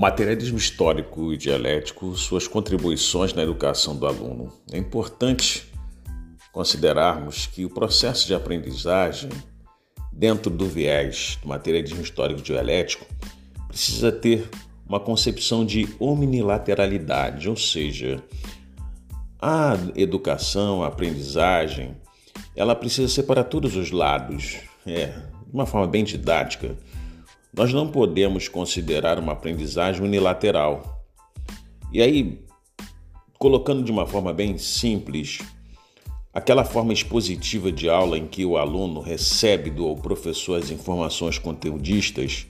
Materialismo histórico e dialético, suas contribuições na educação do aluno. É importante considerarmos que o processo de aprendizagem, dentro do viés do materialismo histórico e dialético, precisa ter uma concepção de omnilateralidade, ou seja, a educação, a aprendizagem, ela precisa ser para todos os lados, é, de uma forma bem didática. Nós não podemos considerar uma aprendizagem unilateral. E aí, colocando de uma forma bem simples, aquela forma expositiva de aula em que o aluno recebe do professor as informações conteudistas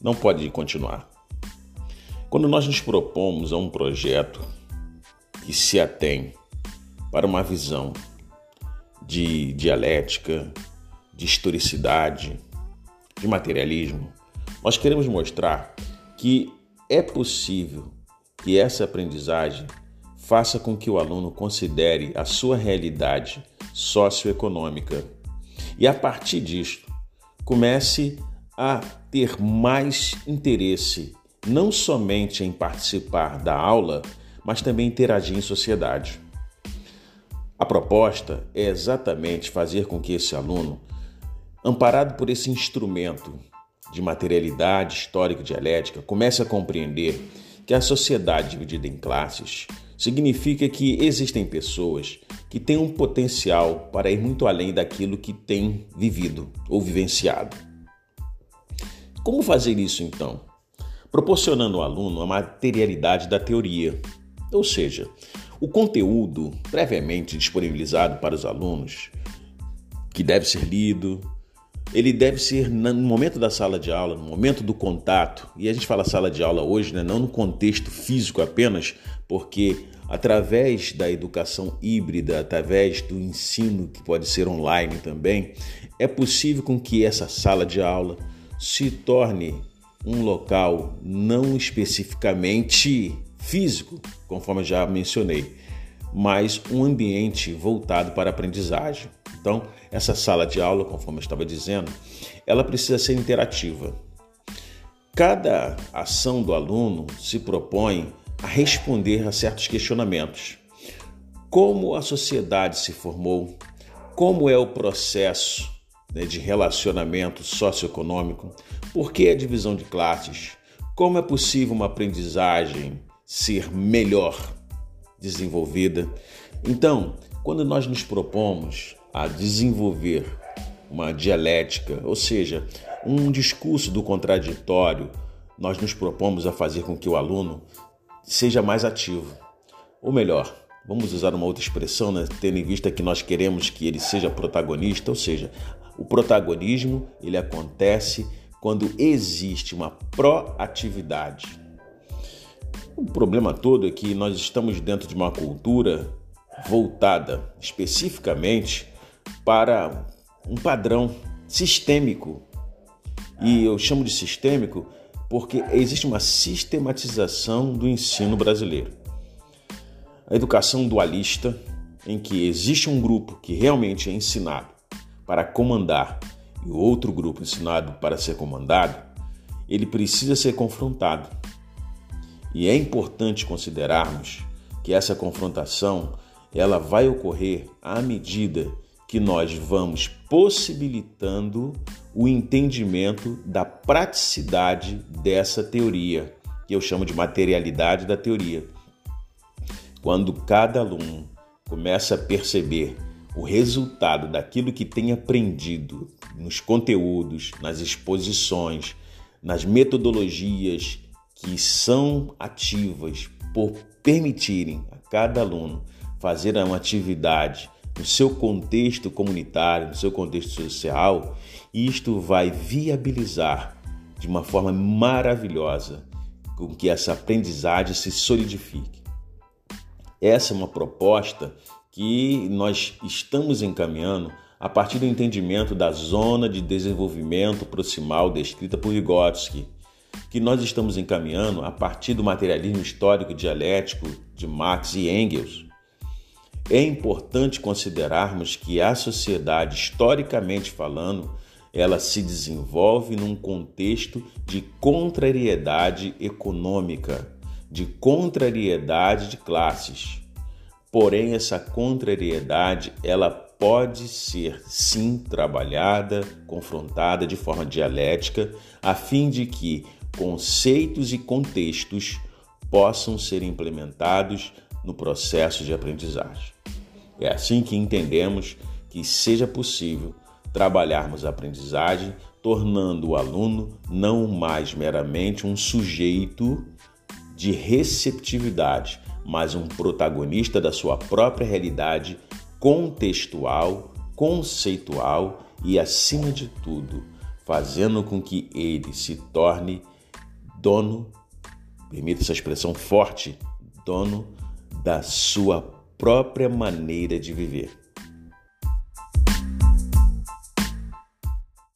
não pode continuar. Quando nós nos propomos a um projeto que se atém para uma visão de dialética, de historicidade, de materialismo, nós queremos mostrar que é possível que essa aprendizagem faça com que o aluno considere a sua realidade socioeconômica e, a partir disso, comece a ter mais interesse não somente em participar da aula, mas também interagir em sociedade. A proposta é exatamente fazer com que esse aluno, amparado por esse instrumento de materialidade histórica dialética, comece a compreender que a sociedade dividida em classes significa que existem pessoas que têm um potencial para ir muito além daquilo que têm vivido ou vivenciado. Como fazer isso então? Proporcionando ao aluno a materialidade da teoria, ou seja, o conteúdo previamente disponibilizado para os alunos, que deve ser lido, ele deve ser no momento da sala de aula, no momento do contato. E a gente fala sala de aula hoje, né, não no contexto físico apenas, porque através da educação híbrida, através do ensino que pode ser online também, é possível com que essa sala de aula se torne um local não especificamente físico, conforme já mencionei, mas um ambiente voltado para a aprendizagem. Então, essa sala de aula, conforme eu estava dizendo, ela precisa ser interativa. Cada ação do aluno se propõe a responder a certos questionamentos. Como a sociedade se formou? Como é o processo né, de relacionamento socioeconômico? Por que a divisão de classes? Como é possível uma aprendizagem ser melhor desenvolvida? Então, quando nós nos propomos a desenvolver uma dialética, ou seja, um discurso do contraditório, nós nos propomos a fazer com que o aluno seja mais ativo. Ou melhor, vamos usar uma outra expressão, né? tendo em vista que nós queremos que ele seja protagonista, ou seja, o protagonismo ele acontece quando existe uma proatividade. O problema todo é que nós estamos dentro de uma cultura voltada especificamente para um padrão sistêmico. E eu chamo de sistêmico porque existe uma sistematização do ensino brasileiro. A educação dualista, em que existe um grupo que realmente é ensinado para comandar e outro grupo ensinado para ser comandado, ele precisa ser confrontado. E é importante considerarmos que essa confrontação ela vai ocorrer à medida que nós vamos possibilitando o entendimento da praticidade dessa teoria, que eu chamo de materialidade da teoria. Quando cada aluno começa a perceber o resultado daquilo que tem aprendido nos conteúdos, nas exposições, nas metodologias que são ativas por permitirem a cada aluno fazer uma atividade no seu contexto comunitário, no seu contexto social, isto vai viabilizar de uma forma maravilhosa com que essa aprendizagem se solidifique. Essa é uma proposta que nós estamos encaminhando a partir do entendimento da zona de desenvolvimento proximal descrita por Vygotsky, que nós estamos encaminhando a partir do materialismo histórico dialético de Marx e Engels. É importante considerarmos que a sociedade, historicamente falando, ela se desenvolve num contexto de contrariedade econômica, de contrariedade de classes. Porém, essa contrariedade ela pode ser sim trabalhada, confrontada de forma dialética, a fim de que conceitos e contextos possam ser implementados no processo de aprendizagem. É assim que entendemos que seja possível trabalharmos a aprendizagem, tornando o aluno não mais meramente um sujeito de receptividade, mas um protagonista da sua própria realidade contextual, conceitual e, acima de tudo, fazendo com que ele se torne dono, permita essa expressão forte, dono da sua própria maneira de viver.